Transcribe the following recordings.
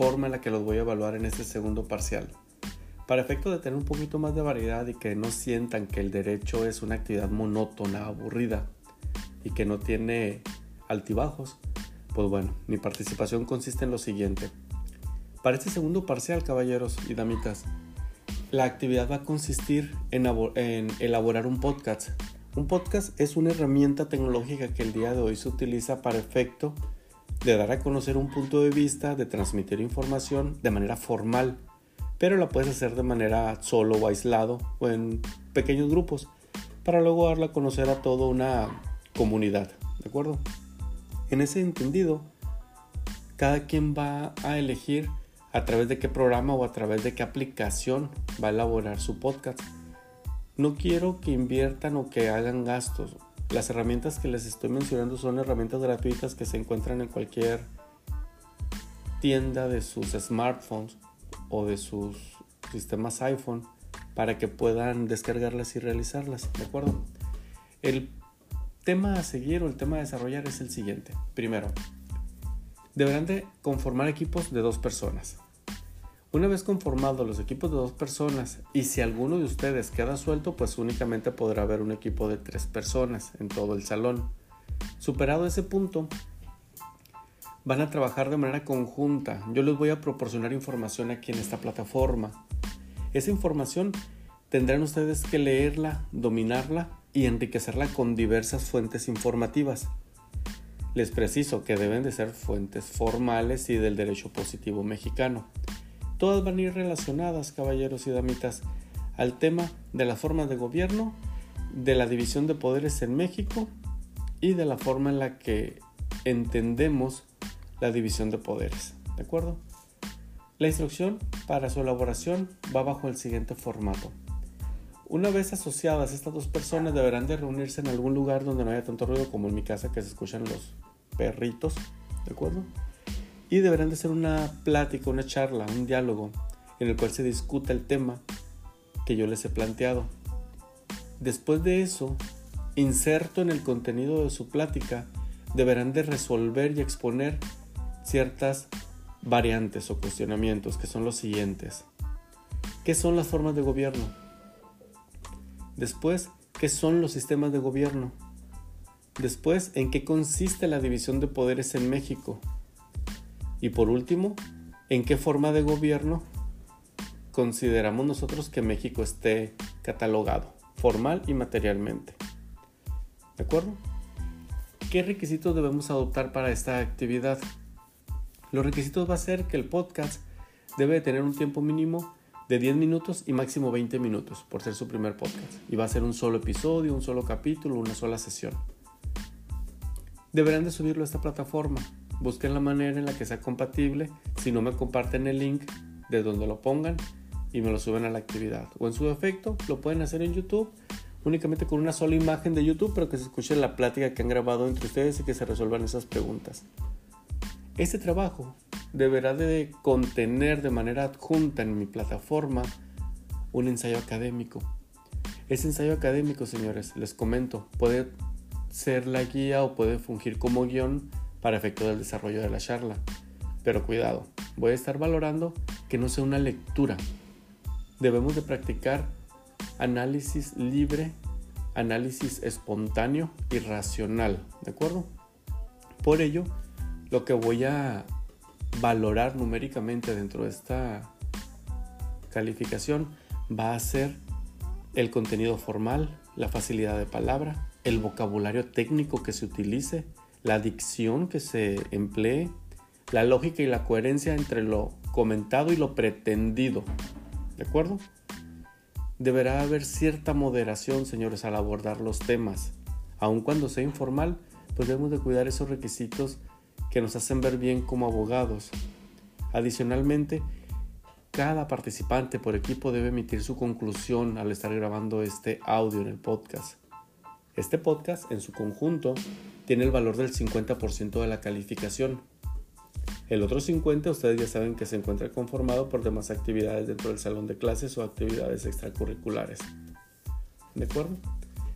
forma en la que los voy a evaluar en este segundo parcial. Para efecto de tener un poquito más de variedad y que no sientan que el derecho es una actividad monótona, aburrida y que no tiene altibajos, pues bueno, mi participación consiste en lo siguiente. Para este segundo parcial, caballeros y damitas, la actividad va a consistir en, elaborar un podcast. Un podcast es una herramienta tecnológica que el día de hoy se utiliza para efecto de dar a conocer un punto de vista, de transmitir información de manera formal, pero la puedes hacer de manera solo o aislado o en pequeños grupos para luego darla a conocer a toda una comunidad, ¿de acuerdo? En ese entendido, cada quien va a elegir a través de qué programa o a través de qué aplicación va a elaborar su podcast. No quiero que inviertan o que hagan gastos. Las herramientas que les estoy mencionando son herramientas gratuitas que se encuentran en cualquier tienda de sus smartphones o de sus sistemas iPhone para que puedan descargarlas y realizarlas, ¿de acuerdo? El tema a seguir o el tema a desarrollar es el siguiente. Primero, deberán de conformar equipos de dos personas. Una vez conformados los equipos de dos personas y si alguno de ustedes queda suelto, pues únicamente podrá haber un equipo de tres personas en todo el salón. Superado ese punto, van a trabajar de manera conjunta. Yo les voy a proporcionar información aquí en esta plataforma. Esa información tendrán ustedes que leerla, dominarla y enriquecerla con diversas fuentes informativas. Les preciso que deben de ser fuentes formales y del derecho positivo mexicano. Todas van a ir relacionadas, caballeros y damitas, al tema de las formas de gobierno, de la división de poderes en México y de la forma en la que entendemos la división de poderes. ¿De acuerdo? La instrucción para su elaboración va bajo el siguiente formato. Una vez asociadas estas dos personas deberán de reunirse en algún lugar donde no haya tanto ruido como en mi casa que se escuchan los perritos, ¿de acuerdo? Y deberán de hacer una plática, una charla, un diálogo en el cual se discuta el tema que yo les he planteado. Después de eso, inserto en el contenido de su plática, deberán de resolver y exponer ciertas variantes o cuestionamientos que son los siguientes. ¿Qué son las formas de gobierno? Después, ¿qué son los sistemas de gobierno? Después, ¿en qué consiste la división de poderes en México? Y por último, ¿en qué forma de gobierno consideramos nosotros que México esté catalogado, formal y materialmente? ¿De acuerdo? ¿Qué requisitos debemos adoptar para esta actividad? Los requisitos va a ser que el podcast debe tener un tiempo mínimo de 10 minutos y máximo 20 minutos por ser su primer podcast. Y va a ser un solo episodio, un solo capítulo, una sola sesión. Deberán de subirlo a esta plataforma. Busquen la manera en la que sea compatible. Si no me comparten el link de donde lo pongan y me lo suben a la actividad. O en su defecto, lo pueden hacer en YouTube únicamente con una sola imagen de YouTube, pero que se escuche la plática que han grabado entre ustedes y que se resuelvan esas preguntas. Este trabajo deberá de contener de manera adjunta en mi plataforma un ensayo académico. Ese ensayo académico, señores, les comento, puede ser la guía o puede fungir como guion para efecto del desarrollo de la charla. Pero cuidado, voy a estar valorando que no sea una lectura. Debemos de practicar análisis libre, análisis espontáneo y racional, ¿de acuerdo? Por ello, lo que voy a valorar numéricamente dentro de esta calificación va a ser el contenido formal, la facilidad de palabra, el vocabulario técnico que se utilice, la dicción que se emplee, la lógica y la coherencia entre lo comentado y lo pretendido. ¿De acuerdo? Deberá haber cierta moderación, señores, al abordar los temas. Aun cuando sea informal, pues debemos de cuidar esos requisitos que nos hacen ver bien como abogados. Adicionalmente, cada participante por equipo debe emitir su conclusión al estar grabando este audio en el podcast. Este podcast en su conjunto tiene el valor del 50% de la calificación. El otro 50% ustedes ya saben que se encuentra conformado por demás actividades dentro del salón de clases o actividades extracurriculares. ¿De acuerdo?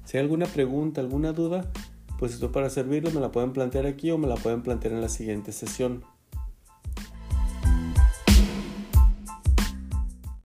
Si hay alguna pregunta, alguna duda, pues esto para servirles me la pueden plantear aquí o me la pueden plantear en la siguiente sesión.